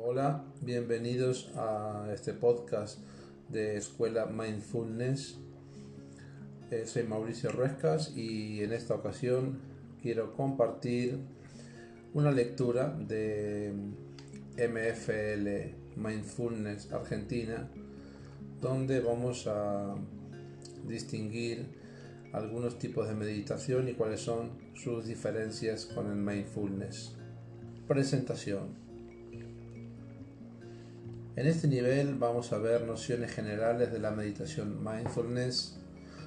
Hola, bienvenidos a este podcast de Escuela Mindfulness. Eh, soy Mauricio Ruescas y en esta ocasión quiero compartir una lectura de MFL Mindfulness Argentina donde vamos a distinguir algunos tipos de meditación y cuáles son sus diferencias con el mindfulness. Presentación. En este nivel vamos a ver nociones generales de la meditación mindfulness,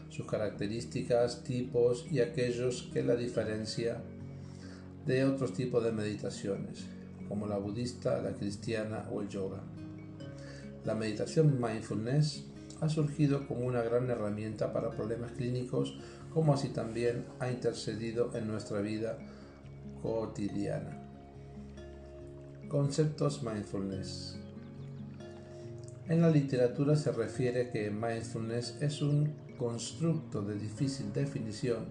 sus características, tipos y aquellos que la diferencia de otros tipos de meditaciones, como la budista, la cristiana o el yoga. La meditación mindfulness ha surgido como una gran herramienta para problemas clínicos, como así también ha intercedido en nuestra vida cotidiana. Conceptos mindfulness. En la literatura se refiere que mindfulness es un constructo de difícil definición,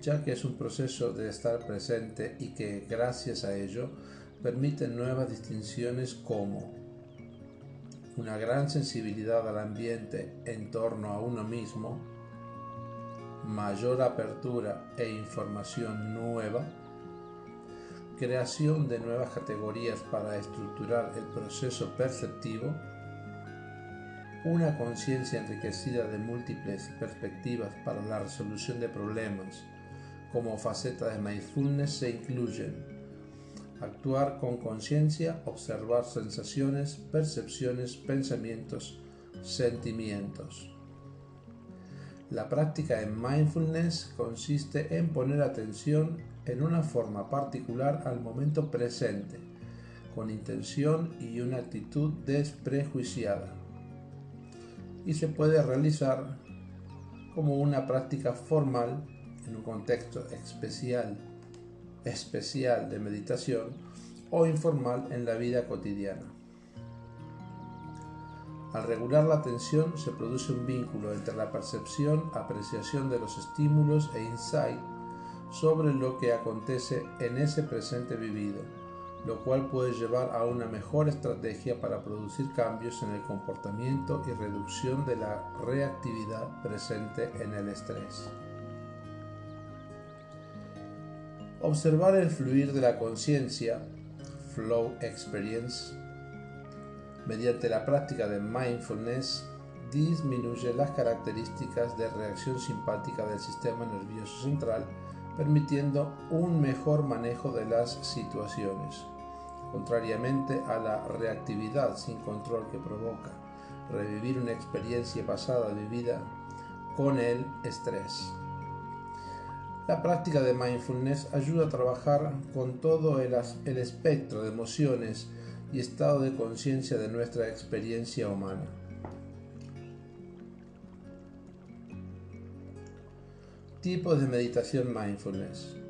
ya que es un proceso de estar presente y que, gracias a ello, permite nuevas distinciones como una gran sensibilidad al ambiente en torno a uno mismo, mayor apertura e información nueva, creación de nuevas categorías para estructurar el proceso perceptivo, una conciencia enriquecida de múltiples perspectivas para la resolución de problemas, como faceta de mindfulness se incluyen actuar con conciencia, observar sensaciones, percepciones, pensamientos, sentimientos. La práctica en mindfulness consiste en poner atención en una forma particular al momento presente, con intención y una actitud desprejuiciada. Y se puede realizar como una práctica formal en un contexto especial especial de meditación o informal en la vida cotidiana. Al regular la atención se produce un vínculo entre la percepción, apreciación de los estímulos e insight sobre lo que acontece en ese presente vivido, lo cual puede llevar a una mejor estrategia para producir cambios en el comportamiento y reducción de la reactividad presente en el estrés. Observar el fluir de la conciencia, flow experience, mediante la práctica de mindfulness, disminuye las características de reacción simpática del sistema nervioso central, permitiendo un mejor manejo de las situaciones, contrariamente a la reactividad sin control que provoca revivir una experiencia pasada vivida con el estrés. La práctica de mindfulness ayuda a trabajar con todo el, espectro de emociones y estado de conciencia de nuestra experiencia humana. Tipos de meditación mindfulness.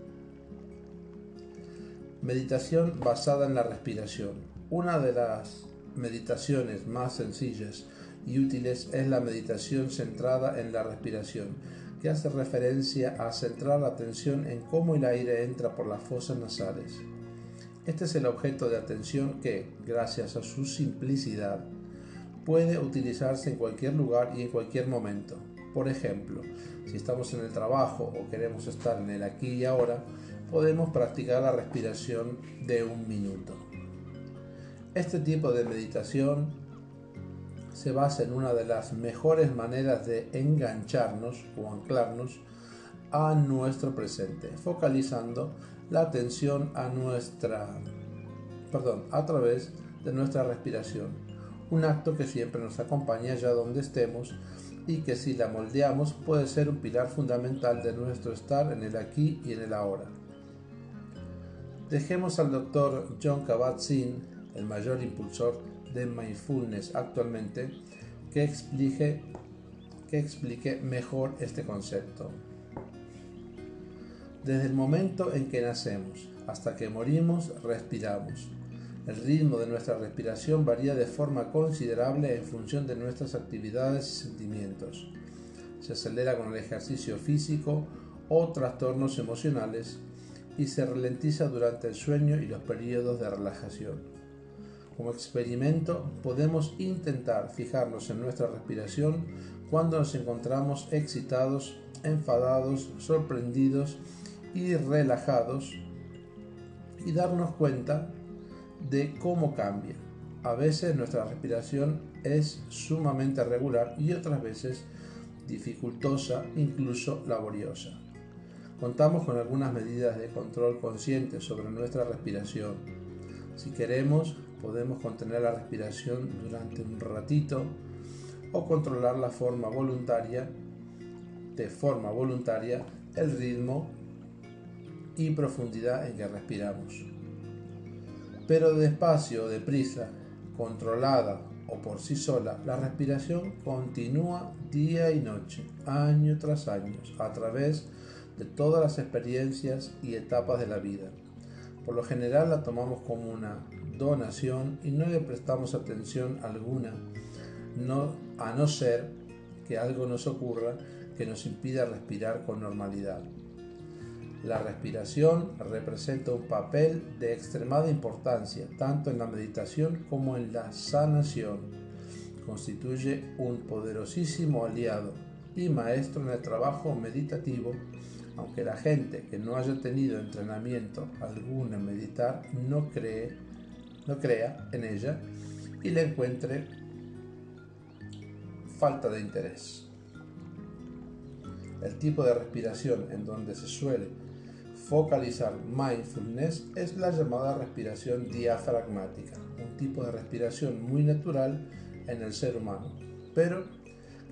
Meditación basada en la respiración. Una de las meditaciones más sencillas y útiles es la meditación centrada en la respiración que hace referencia a centrar la atención en cómo el aire entra por las fosas nasales. Este es el objeto de atención que, gracias a su simplicidad, puede utilizarse en cualquier lugar y en cualquier momento. Por ejemplo, si estamos en el trabajo o queremos estar en el aquí y ahora, podemos practicar la respiración de un minuto. Este tipo de meditación se basa en una de las mejores maneras de engancharnos o anclarnos a nuestro presente, focalizando la atención a nuestra perdón, a través de nuestra respiración, un acto que siempre nos acompaña allá donde estemos y que si la moldeamos puede ser un pilar fundamental de nuestro estar en el aquí y en el ahora. Dejemos al doctor John Kabat-Zinn, el mayor impulsor de mindfulness actualmente que explique, que explique mejor este concepto. Desde el momento en que nacemos hasta que morimos, respiramos. El ritmo de nuestra respiración varía de forma considerable en función de nuestras actividades y sentimientos. Se acelera con el ejercicio físico o trastornos emocionales y se ralentiza durante el sueño y los periodos de relajación. Como experimento podemos intentar fijarnos en nuestra respiración cuando nos encontramos excitados, enfadados, sorprendidos y relajados y darnos cuenta de cómo cambia. A veces nuestra respiración es sumamente regular y otras veces dificultosa, incluso laboriosa. Contamos con algunas medidas de control consciente sobre nuestra respiración. Si queremos, podemos contener la respiración durante un ratito o controlar la forma voluntaria, de forma voluntaria, el ritmo y profundidad en que respiramos. Pero despacio deprisa, controlada o por sí sola, la respiración continúa día y noche, año tras año, a través de todas las experiencias y etapas de la vida. Por lo general la tomamos como una donación y no le prestamos atención alguna, no, a no ser que algo nos ocurra que nos impida respirar con normalidad. La respiración representa un papel de extremada importancia tanto en la meditación como en la sanación. Constituye un poderosísimo aliado y maestro en el trabajo meditativo, aunque la gente que no haya tenido entrenamiento alguno en meditar no cree, no crea en ella y le encuentre falta de interés. El tipo de respiración en donde se suele focalizar mindfulness es la llamada respiración diafragmática, un tipo de respiración muy natural en el ser humano, pero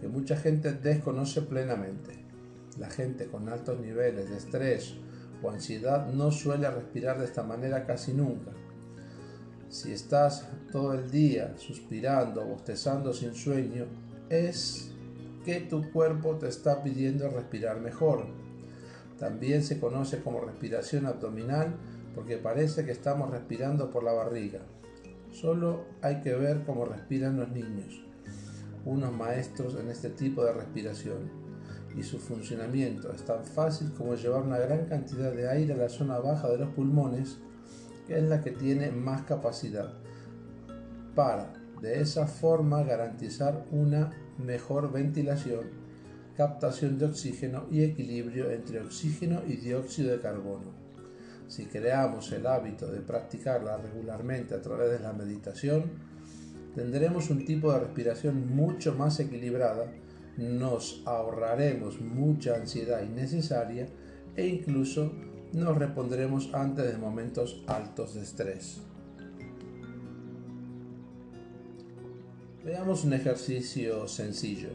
que mucha gente desconoce plenamente. La gente con altos niveles de estrés o ansiedad no suele respirar de esta manera casi nunca. Si estás todo el día suspirando bostezando sin sueño, es que tu cuerpo te está pidiendo respirar mejor también se conoce como respiración abdominal porque parece que estamos respirando por la barriga. Solo hay que ver cómo respiran los niños, unos maestros en este tipo de respiración. Y su funcionamiento es tan fácil como llevar una gran cantidad de aire a la zona baja de los pulmones, que es la que tiene más capacidad, para de esa forma garantizar una mejor ventilación captación de oxígeno y equilibrio entre oxígeno y dióxido de carbono. Si creamos el hábito de practicarla regularmente a través de la meditación, tendremos un tipo de respiración mucho más equilibrada, nos ahorraremos mucha ansiedad innecesaria e incluso nos repondremos antes de momentos altos de estrés. Veamos un ejercicio sencillo.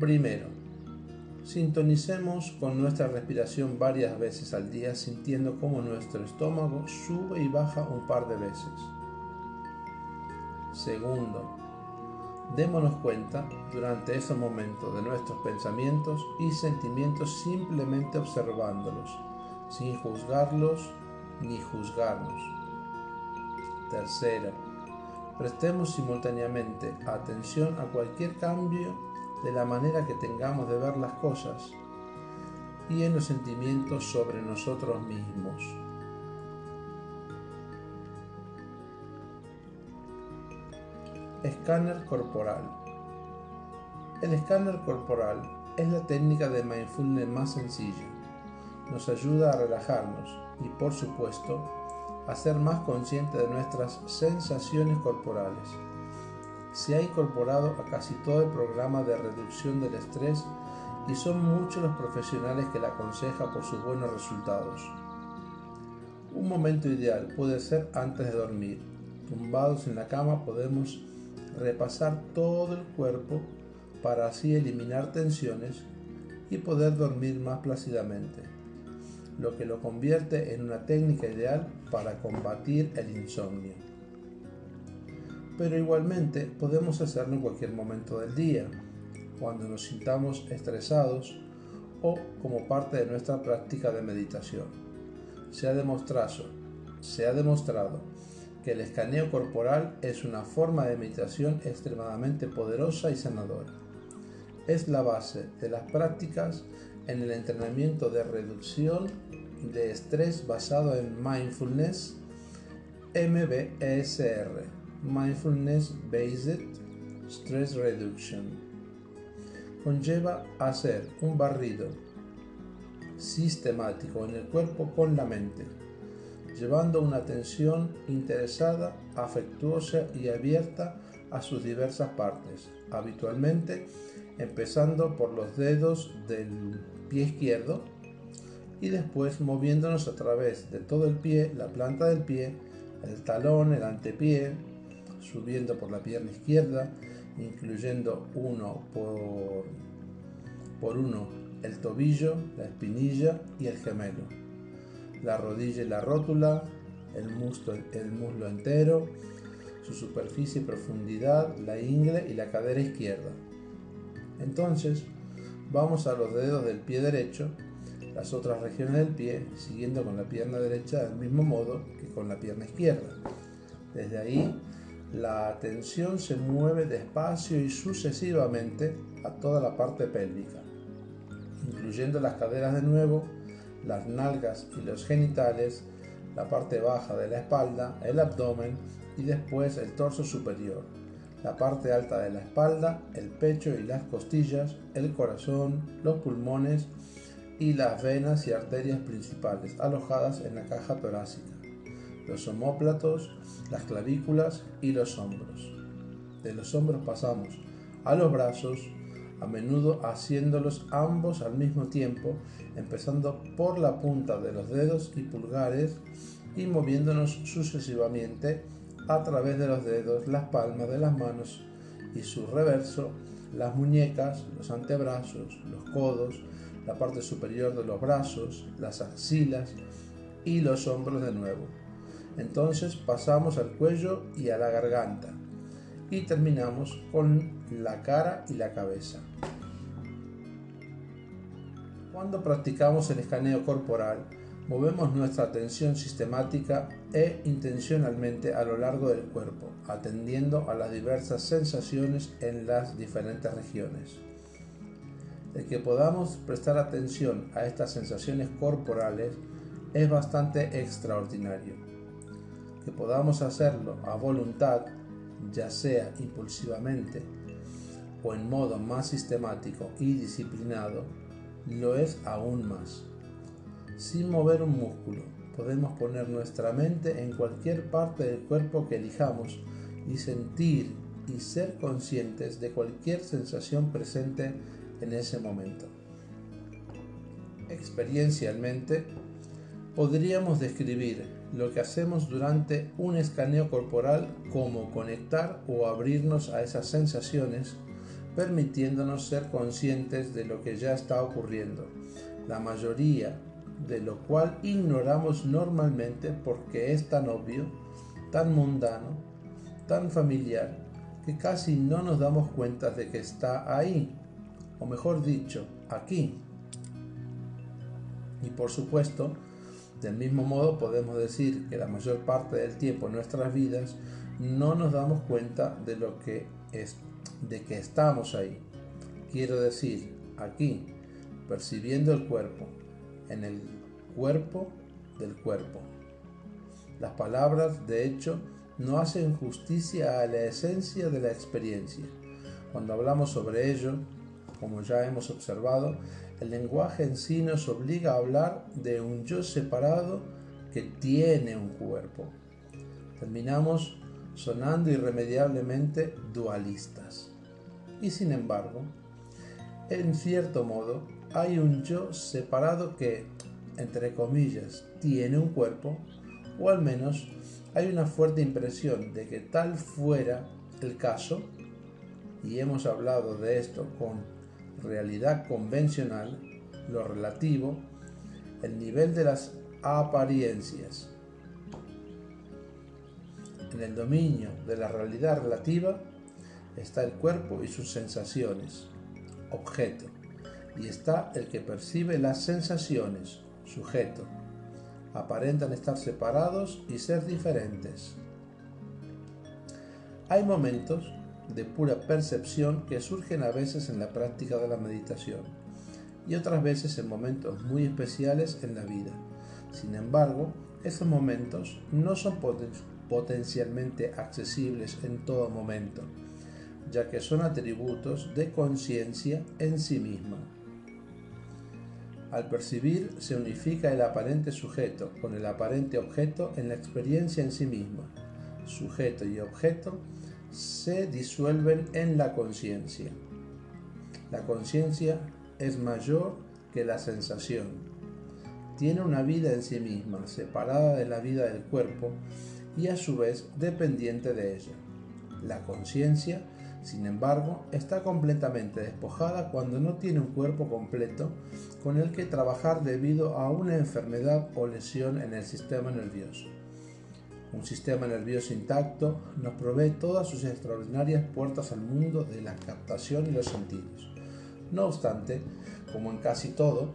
Primero, sintonicemos con nuestra respiración varias veces al día sintiendo cómo nuestro estómago sube y baja un par de veces. Segundo, démonos cuenta durante ese momento de nuestros pensamientos y sentimientos simplemente observándolos, sin juzgarlos ni juzgarnos. Tercero, prestemos simultáneamente atención a cualquier cambio de la manera que tengamos de ver las cosas y en los sentimientos sobre nosotros mismos. Escáner corporal. El escáner corporal es la técnica de mindfulness más sencilla. Nos ayuda a relajarnos y, por supuesto, a ser más conscientes de nuestras sensaciones corporales se ha incorporado a casi todo el programa de reducción del estrés y son muchos los profesionales que la aconsejan por sus buenos resultados. Un momento ideal puede ser antes de dormir. Tumbados en la cama podemos repasar todo el cuerpo para así eliminar tensiones y poder dormir más plácidamente, lo que lo convierte en una técnica ideal para combatir el insomnio pero igualmente podemos hacerlo en cualquier momento del día, cuando nos sintamos estresados o como parte de nuestra práctica de meditación. Se ha demostrado, se ha demostrado que el escaneo corporal es una forma de meditación extremadamente poderosa y sanadora. Es la base de las prácticas en el entrenamiento de reducción de estrés basado en mindfulness MBSR, Mindfulness Based Stress Reduction. Conlleva hacer un barrido sistemático en el cuerpo con la mente, llevando una atención interesada, afectuosa y abierta a sus diversas partes, habitualmente empezando por los dedos del pie izquierdo y después moviéndonos a través de todo el pie, la planta del pie, el talón, el antepié, subiendo por la pierna izquierda, incluyendo uno por, uno el tobillo, la espinilla y el gemelo, la rodilla y la rótula, el muslo, el muslo entero, su superficie y profundidad, la ingle y la cadera izquierda. Entonces, vamos a los dedos del pie derecho, las otras regiones del pie, siguiendo con la pierna derecha del mismo modo que con la pierna izquierda. Desde ahí, la atención se mueve despacio y sucesivamente a toda la parte pélvica, incluyendo las caderas de nuevo, las nalgas y los genitales, la parte baja de la espalda, el abdomen y después el torso superior la parte alta de la espalda, el pecho y las costillas, el corazón, los pulmones y las venas y arterias principales alojadas en la caja torácica, los homóplatos, las clavículas y los hombros. De los hombros pasamos a los brazos, a menudo haciéndolos ambos al mismo tiempo, empezando por la punta de los dedos y pulgares y moviéndonos sucesivamente a través de los dedos, las palmas de las manos y su reverso, las muñecas, los antebrazos, los codos, la parte superior de los brazos, las axilas y los hombros de nuevo. Entonces pasamos al cuello y a la garganta y terminamos con la cara y la cabeza. Cuando practicamos el escaneo corporal, Movemos nuestra atención sistemática e intencionalmente a lo largo del cuerpo, atendiendo a las diversas sensaciones en las diferentes regiones. El que podamos prestar atención a estas sensaciones corporales es bastante extraordinario. Que podamos hacerlo a voluntad, ya sea impulsivamente o en modo más sistemático y disciplinado, lo es aún más. Sin mover un músculo, podemos poner nuestra mente en cualquier parte del cuerpo que elijamos y sentir y ser conscientes de cualquier sensación presente en ese momento. Experiencialmente, podríamos describir lo que hacemos durante un escaneo corporal como conectar o abrirnos a esas sensaciones, permitiéndonos ser conscientes de lo que ya está ocurriendo. La mayoría de lo cual ignoramos normalmente porque es tan obvio, tan mundano, tan familiar, que casi no nos damos cuenta de que está ahí, o mejor dicho, aquí. Y por supuesto, del mismo modo podemos decir que la mayor parte del tiempo en nuestras vidas no nos damos cuenta de lo que es, de que estamos ahí. Quiero decir, aquí, percibiendo el cuerpo, en el cuerpo del cuerpo. Las palabras, de hecho, no hacen justicia a la esencia de la experiencia. Cuando hablamos sobre ello, como ya hemos observado, el lenguaje en sí nos obliga a hablar de un yo separado que tiene un cuerpo. Terminamos sonando irremediablemente dualistas. Y sin embargo, en cierto modo, hay un yo separado que, entre comillas, tiene un cuerpo, o al menos hay una fuerte impresión de que tal fuera el caso, y hemos hablado de esto con realidad convencional, lo relativo, el nivel de las apariencias. En el dominio de la realidad relativa está el cuerpo y sus sensaciones, objeto y está el que percibe las sensaciones, sujeto. Aparentan estar separados y ser diferentes. Hay momentos de pura percepción que surgen a veces en la práctica de la meditación y otras veces en momentos muy especiales en la vida. Sin embargo, esos momentos no son potencialmente accesibles en todo momento, ya que son atributos de conciencia en sí misma. Al percibir se unifica el aparente sujeto con el aparente objeto en la experiencia en sí misma. Sujeto y objeto se disuelven en la conciencia. La conciencia es mayor que la sensación. Tiene una vida en sí misma, separada de la vida del cuerpo y a su vez dependiente de ella. La conciencia sin embargo, está completamente despojada cuando no tiene un cuerpo completo con el que trabajar debido a una enfermedad o lesión en el sistema nervioso. Un sistema nervioso intacto nos provee todas sus extraordinarias puertas al mundo de la captación y los sentidos. No obstante, como en casi todo,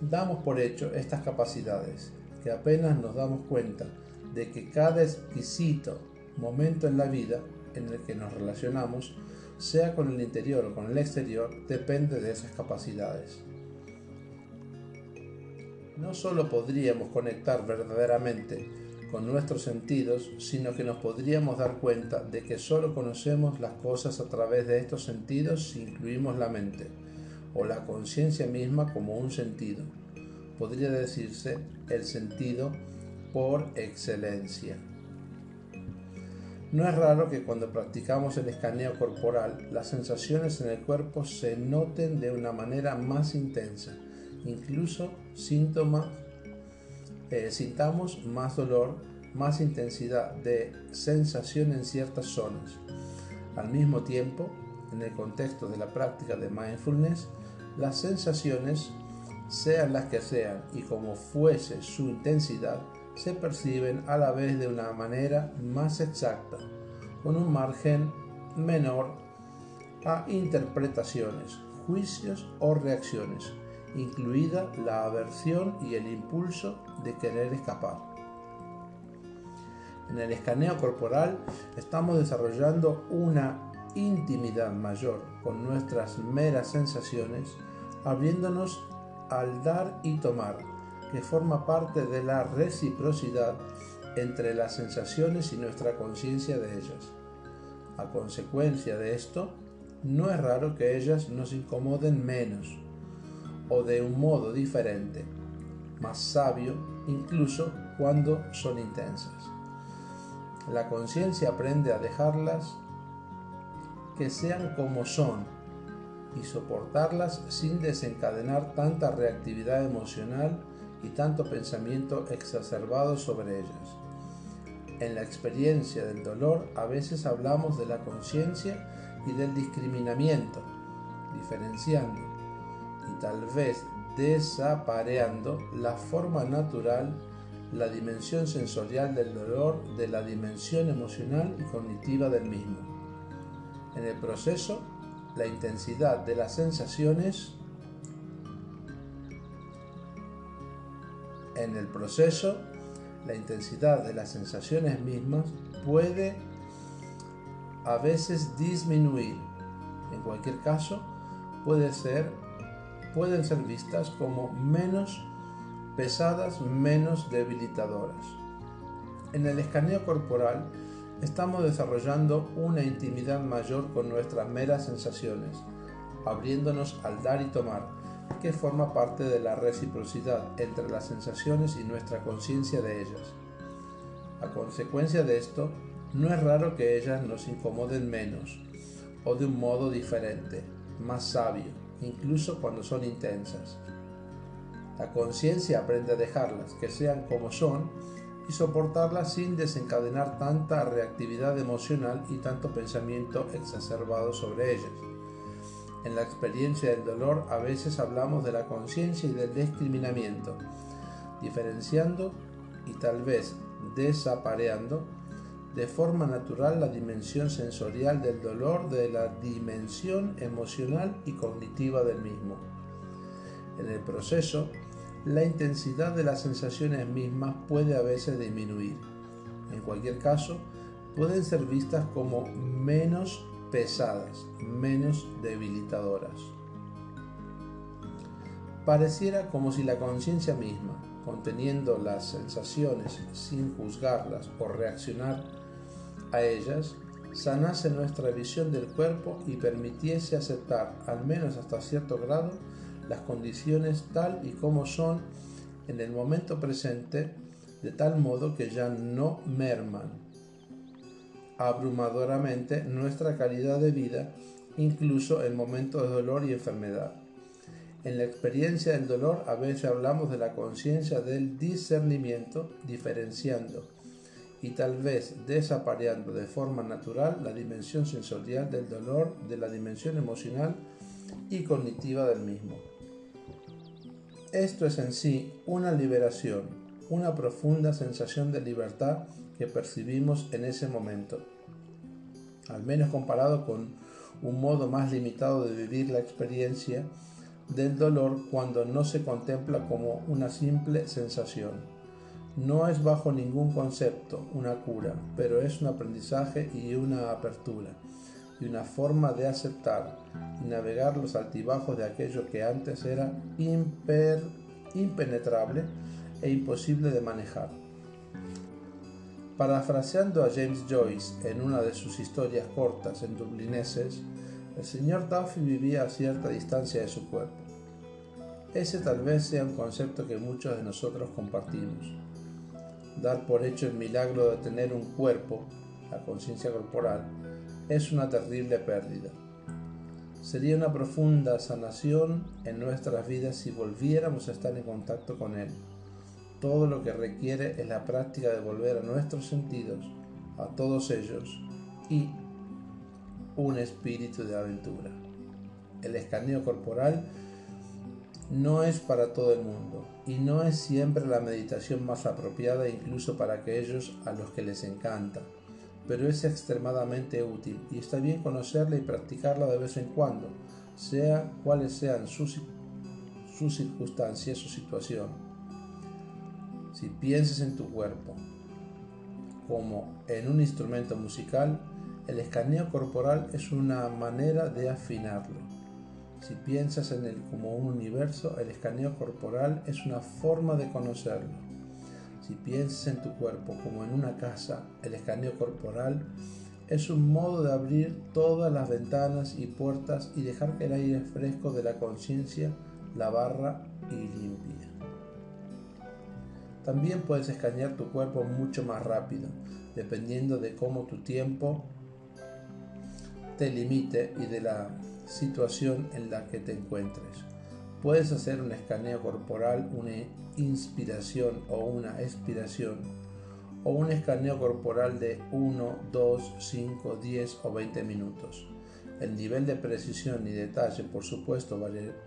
damos por hecho estas capacidades, que apenas nos damos cuenta de que cada exquisito momento en la vida en el que nos relacionamos, sea con el interior o con el exterior, depende de esas capacidades. No solo podríamos conectar verdaderamente con nuestros sentidos, sino que nos podríamos dar cuenta de que solo conocemos las cosas a través de estos sentidos si incluimos la mente, o la conciencia misma como un sentido. Podría decirse el sentido por excelencia. No es raro que cuando practicamos el escaneo corporal las sensaciones en el cuerpo se noten de una manera más intensa, incluso síntomas, eh, sintamos más dolor, más intensidad de sensación en ciertas zonas. Al mismo tiempo, en el contexto de la práctica de mindfulness, las sensaciones, sean las que sean y como fuese su intensidad, se perciben a la vez de una manera más exacta, con un margen menor a interpretaciones, juicios o reacciones, incluida la aversión y el impulso de querer escapar. En el escaneo corporal estamos desarrollando una intimidad mayor con nuestras meras sensaciones, abriéndonos al dar y tomar que forma parte de la reciprocidad entre las sensaciones y nuestra conciencia de ellas. A consecuencia de esto, no es raro que ellas nos incomoden menos o de un modo diferente, más sabio incluso cuando son intensas. La conciencia aprende a dejarlas que sean como son y soportarlas sin desencadenar tanta reactividad emocional y tanto pensamiento exacerbado sobre ellas. En la experiencia del dolor a veces hablamos de la conciencia y del discriminamiento, diferenciando y tal vez desapareando la forma natural, la dimensión sensorial del dolor de la dimensión emocional y cognitiva del mismo. En el proceso, la intensidad de las sensaciones En el proceso, la intensidad de las sensaciones mismas puede a veces disminuir. En cualquier caso, pueden ser vistas como menos pesadas, menos debilitadoras. En el escaneo corporal estamos desarrollando una intimidad mayor con nuestras meras sensaciones, abriéndonos al dar y tomar, que forma parte de la reciprocidad entre las sensaciones y nuestra conciencia de ellas. A consecuencia de esto, no es raro que ellas nos incomoden menos o de un modo diferente, más sabio, incluso cuando son intensas. La conciencia aprende a dejarlas que sean como son y soportarlas sin desencadenar tanta reactividad emocional y tanto pensamiento exacerbado sobre ellas. En la experiencia del dolor a veces hablamos de la conciencia y del discriminamiento, diferenciando y tal vez desapareando de forma natural la dimensión sensorial del dolor de la dimensión emocional y cognitiva del mismo. En el proceso, la intensidad de las sensaciones mismas puede a veces disminuir. En cualquier caso, pueden ser vistas como menos pesadas, menos debilitadoras. Pareciera como si la conciencia misma, conteniendo las sensaciones sin juzgarlas o reaccionar a ellas, sanase nuestra visión del cuerpo y permitiese aceptar, al menos hasta cierto grado, las condiciones tal y como son en el momento presente, de tal modo que ya no merman abrumadoramente nuestra calidad de vida, incluso en momentos de dolor y enfermedad. En la experiencia del dolor a veces hablamos de la conciencia del discernimiento, diferenciando y tal vez desapareando de forma natural la dimensión sensorial del dolor de la dimensión emocional y cognitiva del mismo. Esto es en sí una liberación, una profunda sensación de libertad que percibimos en ese momento, al menos comparado con un modo más limitado de vivir la experiencia del dolor cuando no se contempla como una simple sensación. No es bajo ningún concepto una cura, pero es un aprendizaje y una apertura, y una forma de aceptar y navegar los altibajos de aquello que antes era impenetrable e imposible de manejar. Parafraseando a James Joyce en una de sus historias cortas en dublineses, el señor Duffy vivía a cierta distancia de su cuerpo. Ese tal vez sea un concepto que muchos de nosotros compartimos. Dar por hecho el milagro de tener un cuerpo, la conciencia corporal, es una terrible pérdida. Sería una profunda sanación en nuestras vidas si volviéramos a estar en contacto con Él. Todo lo que requiere es la práctica de volver a nuestros sentidos, a todos ellos, y un espíritu de aventura. El escaneo corporal no es para todo el mundo y no es siempre la meditación más apropiada incluso para aquellos a los que les encanta, pero es extremadamente útil y está bien conocerla y practicarla de vez en cuando, sea cuales sean sus, sus circunstancias o situación. Si piensas en tu cuerpo como en un instrumento musical, el escaneo corporal es una manera de afinarlo. Si piensas en él como un universo, el escaneo corporal es una forma de conocerlo. Si piensas en tu cuerpo como en una casa, el escaneo corporal es un modo de abrir todas las ventanas y puertas y dejar que el aire fresco de la conciencia la barra y limpia. También puedes escanear tu cuerpo mucho más rápido, dependiendo de cómo tu tiempo te limite y de la situación en la que te encuentres. Puedes hacer un escaneo corporal, una inspiración o una expiración, o un escaneo corporal de 1, 2, 5, 10 o 20 minutos. El nivel de precisión y detalle, por supuesto,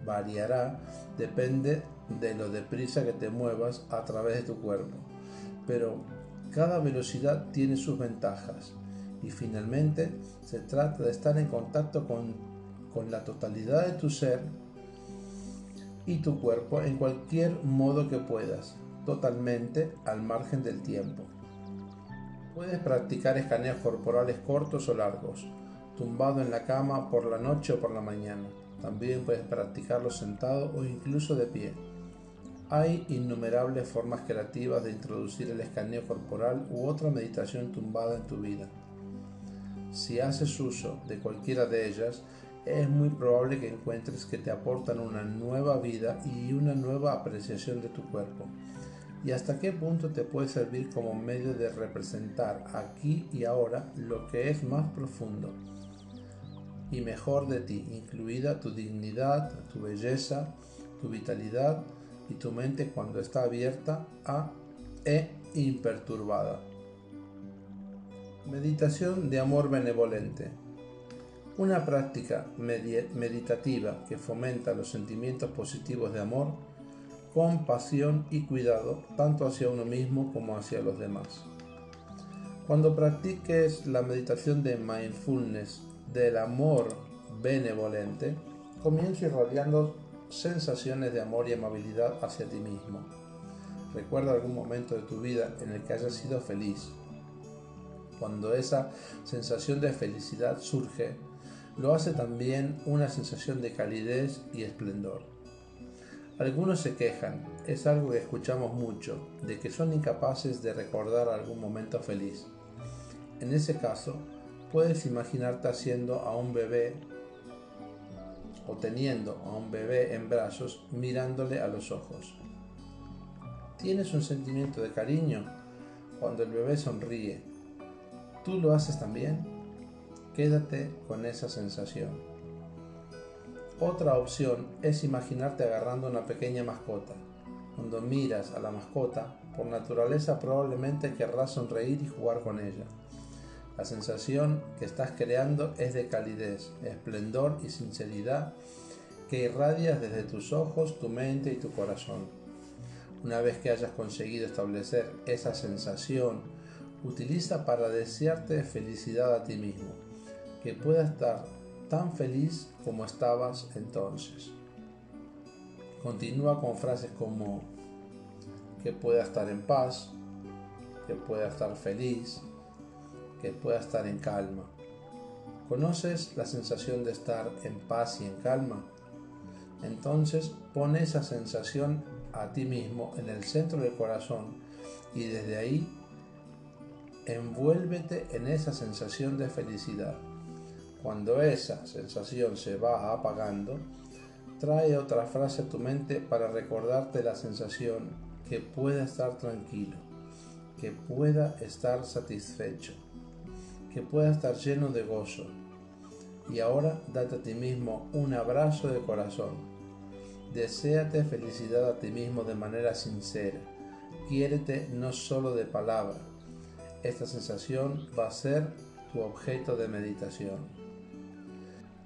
variará, depende de lo deprisa que te muevas a través de tu cuerpo. Pero cada velocidad tiene sus ventajas y finalmente se trata de estar en contacto con, con la totalidad de tu ser y tu cuerpo en cualquier modo que puedas, totalmente al margen del tiempo. Puedes practicar escaneos corporales cortos o largos, tumbado en la cama por la noche o por la mañana. También puedes practicarlo sentado o incluso de pie. Hay innumerables formas creativas de introducir el escaneo corporal u otra meditación tumbada en tu vida. Si haces uso de cualquiera de ellas, es muy probable que encuentres que te aportan una nueva vida y una nueva apreciación de tu cuerpo. Y hasta qué punto te puede servir como medio de representar aquí y ahora lo que es más profundo y mejor de ti, incluida tu dignidad, tu belleza, tu vitalidad y tu mente cuando está abierta a e imperturbada. Meditación de amor benevolente. Una práctica meditativa que fomenta los sentimientos positivos de amor, compasión y cuidado tanto hacia uno mismo como hacia los demás. Cuando practiques la meditación de mindfulness del amor benevolente, comienza irradiando sensaciones de amor y amabilidad hacia ti mismo. Recuerda algún momento de tu vida en el que hayas sido feliz, cuando esa sensación de felicidad surge, lo hace también una sensación de calidez y esplendor. Algunos se quejan, es algo que escuchamos mucho, de que son incapaces de recordar algún momento feliz. En ese caso, puedes imaginarte haciendo a un bebé o teniendo a un bebé en brazos mirándole a los ojos. ¿Tienes un sentimiento de cariño cuando el bebé sonríe? ¿Tú lo haces también? Quédate con esa sensación. Otra opción es imaginarte agarrando una pequeña mascota. Cuando miras a la mascota, por naturaleza probablemente querrás sonreír y jugar con ella. La sensación que estás creando es de calidez, esplendor y sinceridad que irradias desde tus ojos, tu mente y tu corazón. Una vez que hayas conseguido establecer esa sensación, utiliza para desearte felicidad a ti mismo, que puedas estar tan feliz como estabas entonces. Continúa con frases como que pueda estar en paz, que pueda estar feliz, que pueda estar en calma. ¿Conoces la sensación de estar en paz y en calma? Entonces pon esa sensación a ti mismo en el centro del corazón y desde ahí envuélvete en esa sensación de felicidad. Cuando esa sensación se va apagando, trae otra frase a tu mente para recordarte la sensación que pueda estar tranquilo, que pueda estar satisfecho que pueda estar lleno de gozo. Y ahora date a ti mismo un abrazo de corazón. Deséate felicidad a ti mismo de manera sincera. Quiérete no solo de palabra. Esta sensación va a ser tu objeto de meditación.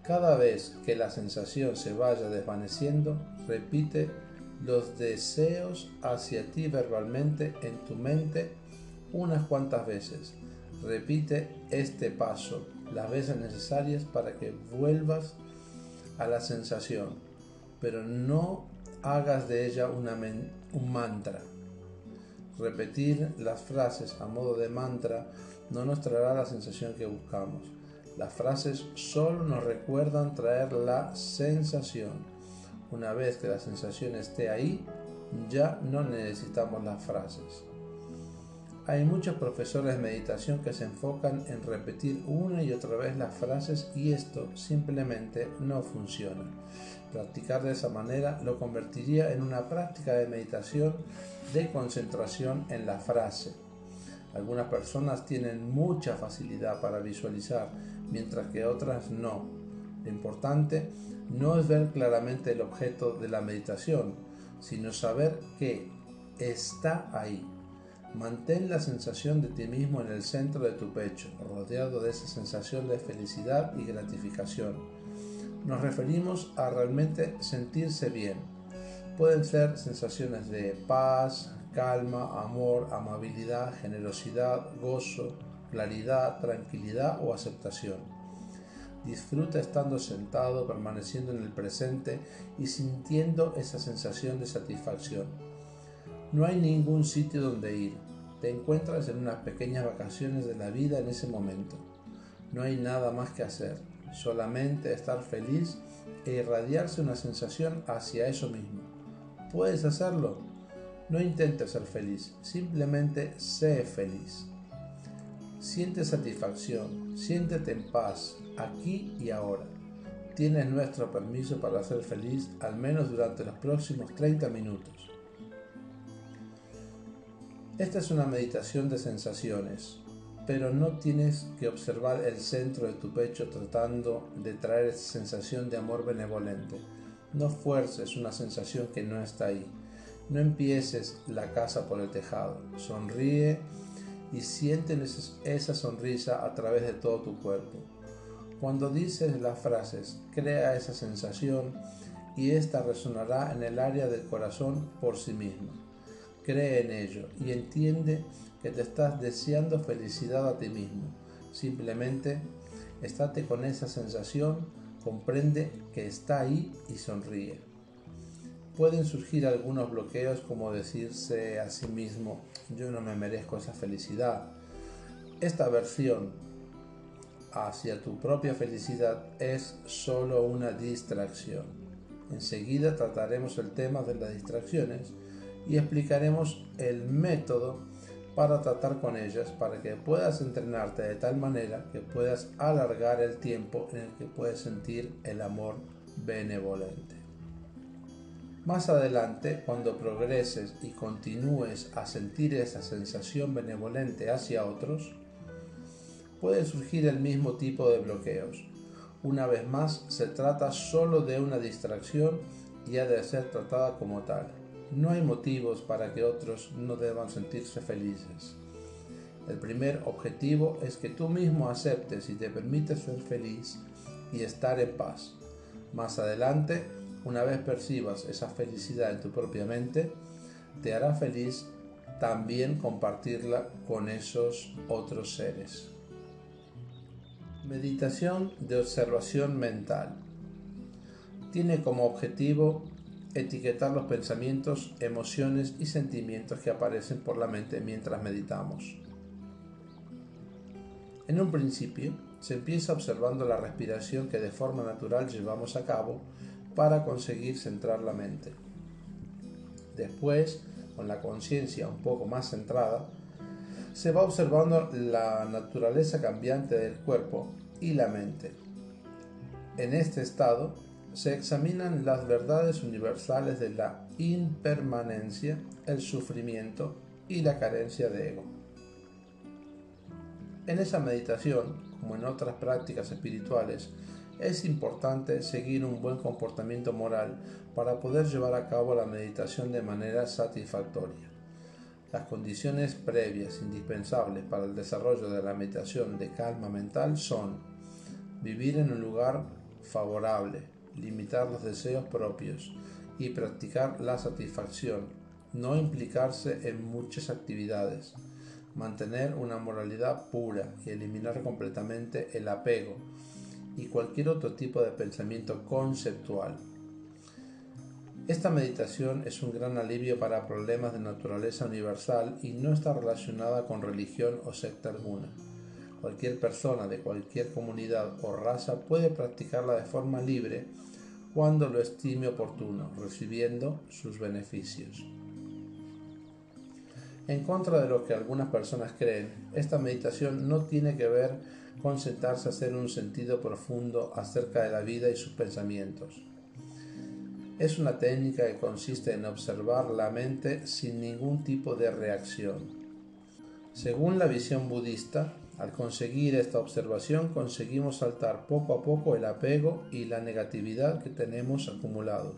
Cada vez que la sensación se vaya desvaneciendo, repite los deseos hacia ti verbalmente en tu mente unas cuantas veces Repite este paso las veces necesarias para que vuelvas a la sensación, pero no hagas de ella un mantra. Repetir las frases a modo de mantra no nos traerá la sensación que buscamos. Las frases solo nos recuerdan traer la sensación. Una vez que la sensación esté ahí, ya no necesitamos las frases. Hay muchos profesores de meditación que se enfocan en repetir una y otra vez las frases y esto simplemente no funciona. Practicar de esa manera lo convertiría en una práctica de meditación de concentración en la frase. Algunas personas tienen mucha facilidad para visualizar, mientras que otras no. Lo importante no es ver claramente el objeto de la meditación, sino saber que está ahí Mantén la sensación de ti mismo en el centro de tu pecho, rodeado de esa sensación de felicidad y gratificación. Nos referimos a realmente sentirse bien. Pueden ser sensaciones de paz, calma, amor, amabilidad, generosidad, gozo, claridad, tranquilidad o aceptación. Disfruta estando sentado, permaneciendo en el presente y sintiendo esa sensación de satisfacción. No hay ningún sitio donde ir. Te encuentras en unas pequeñas vacaciones de la vida en ese momento. No hay nada más que hacer, solamente estar feliz e irradiarse una sensación hacia eso mismo. ¿Puedes hacerlo? No intentes ser feliz, simplemente sé feliz. Siente satisfacción, siéntete en paz, aquí y ahora. Tienes nuestro permiso para ser feliz al menos durante los próximos 30 minutos. Esta es una meditación de sensaciones, pero no tienes que observar el centro de tu pecho tratando de traer esa sensación de amor benevolente. No fuerces una sensación que no está ahí. No empieces la casa por el tejado. Sonríe y siente esa sonrisa a través de todo tu cuerpo. Cuando dices las frases, crea esa sensación y esta resonará en el área del corazón por sí misma. Cree en ello y entiende que te estás deseando felicidad a ti mismo. Simplemente estate con esa sensación, comprende que está ahí y sonríe. Pueden surgir algunos bloqueos como decirse a sí mismo, yo no me merezco esa felicidad. Esta versión hacia tu propia felicidad es solo una distracción. Enseguida trataremos el tema de las distracciones y explicaremos el método para tratar con ellas para que puedas entrenarte de tal manera que puedas alargar el tiempo en el que puedes sentir el amor benevolente. Más adelante, cuando progreses y continúes a sentir esa sensación benevolente hacia otros, puede surgir el mismo tipo de bloqueos. Una vez más, se trata solo de una distracción y ha de ser tratada como tal. No hay motivos para que otros no deban sentirse felices. El primer objetivo es que tú mismo aceptes y te permites ser feliz y estar en paz. Más adelante, una vez percibas esa felicidad en tu propia mente, te hará feliz también compartirla con esos otros seres. Meditación de observación mental. Tiene como objetivo etiquetar los pensamientos, emociones y sentimientos que aparecen por la mente mientras meditamos. En un principio, se empieza observando la respiración que de forma natural llevamos a cabo para conseguir centrar la mente. Después, con la conciencia un poco más centrada, se va observando la naturaleza cambiante del cuerpo y la mente. En este estado, se examinan las verdades universales de la impermanencia, el sufrimiento y la carencia de ego. En esa meditación, como en otras prácticas espirituales, es importante seguir un buen comportamiento moral para poder llevar a cabo la meditación de manera satisfactoria. Las condiciones previas indispensables para el desarrollo de la meditación de calma mental son vivir en un lugar favorable, limitar los deseos propios y practicar la satisfacción, no implicarse en muchas actividades, mantener una moralidad pura y eliminar completamente el apego y cualquier otro tipo de pensamiento conceptual. Esta meditación es un gran alivio para problemas de naturaleza universal y no está relacionada con religión o secta alguna. Cualquier persona de cualquier comunidad o raza puede practicarla de forma libre cuando lo estime oportuno, recibiendo sus beneficios. En contra de lo que algunas personas creen, esta meditación no tiene que ver con sentarse a hacer un sentido profundo acerca de la vida y sus pensamientos. Es una técnica que consiste en observar la mente sin ningún tipo de reacción. Según la visión budista, al conseguir esta observación conseguimos saltar poco a poco el apego y la negatividad que tenemos acumulados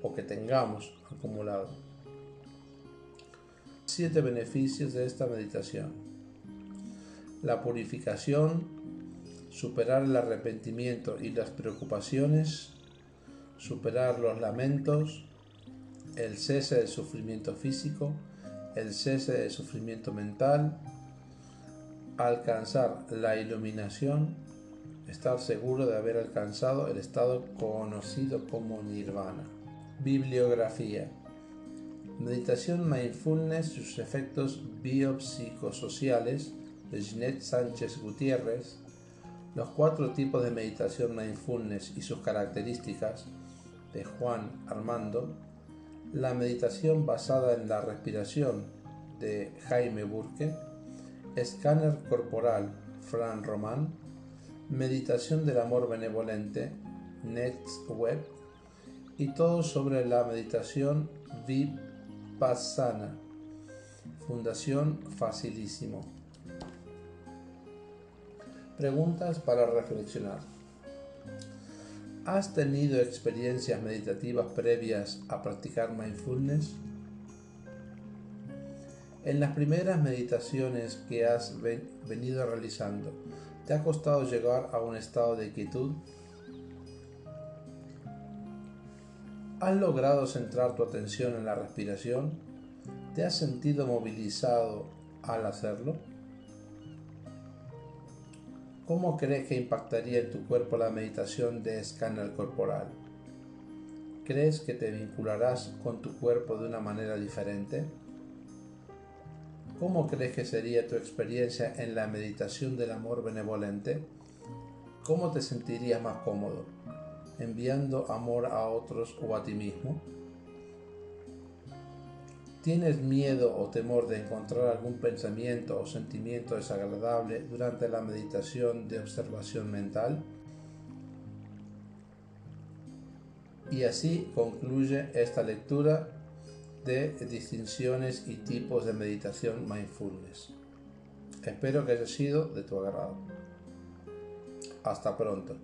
o que tengamos acumulado. Siete beneficios de esta meditación. La purificación, superar el arrepentimiento y las preocupaciones, superar los lamentos, el cese del sufrimiento físico, el cese del sufrimiento mental, alcanzar la iluminación, estar seguro de haber alcanzado el estado conocido como nirvana. Bibliografía. Meditación Mindfulness, sus efectos biopsicosociales de Ginette Sánchez Gutiérrez, los cuatro tipos de meditación mindfulness y sus características de Juan Armando, la meditación basada en la respiración de Jaime Burke, Escáner corporal, Fran Román. Meditación del amor benevolente, Next Web. Y todo sobre la meditación Vipassana. Fundación Facilísimo. Preguntas para reflexionar. ¿Has tenido experiencias meditativas previas a practicar mindfulness? En las primeras meditaciones que has venido realizando, ¿te ha costado llegar a un estado de quietud? ¿Has logrado centrar tu atención en la respiración? ¿Te has sentido movilizado al hacerlo? ¿Cómo crees que impactaría en tu cuerpo la meditación de escáner corporal? ¿Crees que te vincularás con tu cuerpo de una manera diferente? ¿Cómo crees que sería tu experiencia en la meditación del amor benevolente? ¿Cómo te sentirías más cómodo? ¿Enviando amor a otros o a ti mismo? ¿Tienes miedo o temor de encontrar algún pensamiento o sentimiento desagradable durante la meditación de observación mental? Y así concluye esta lectura de distinciones y tipos de meditación mindfulness. Espero que haya sido de tu agrado. Hasta pronto.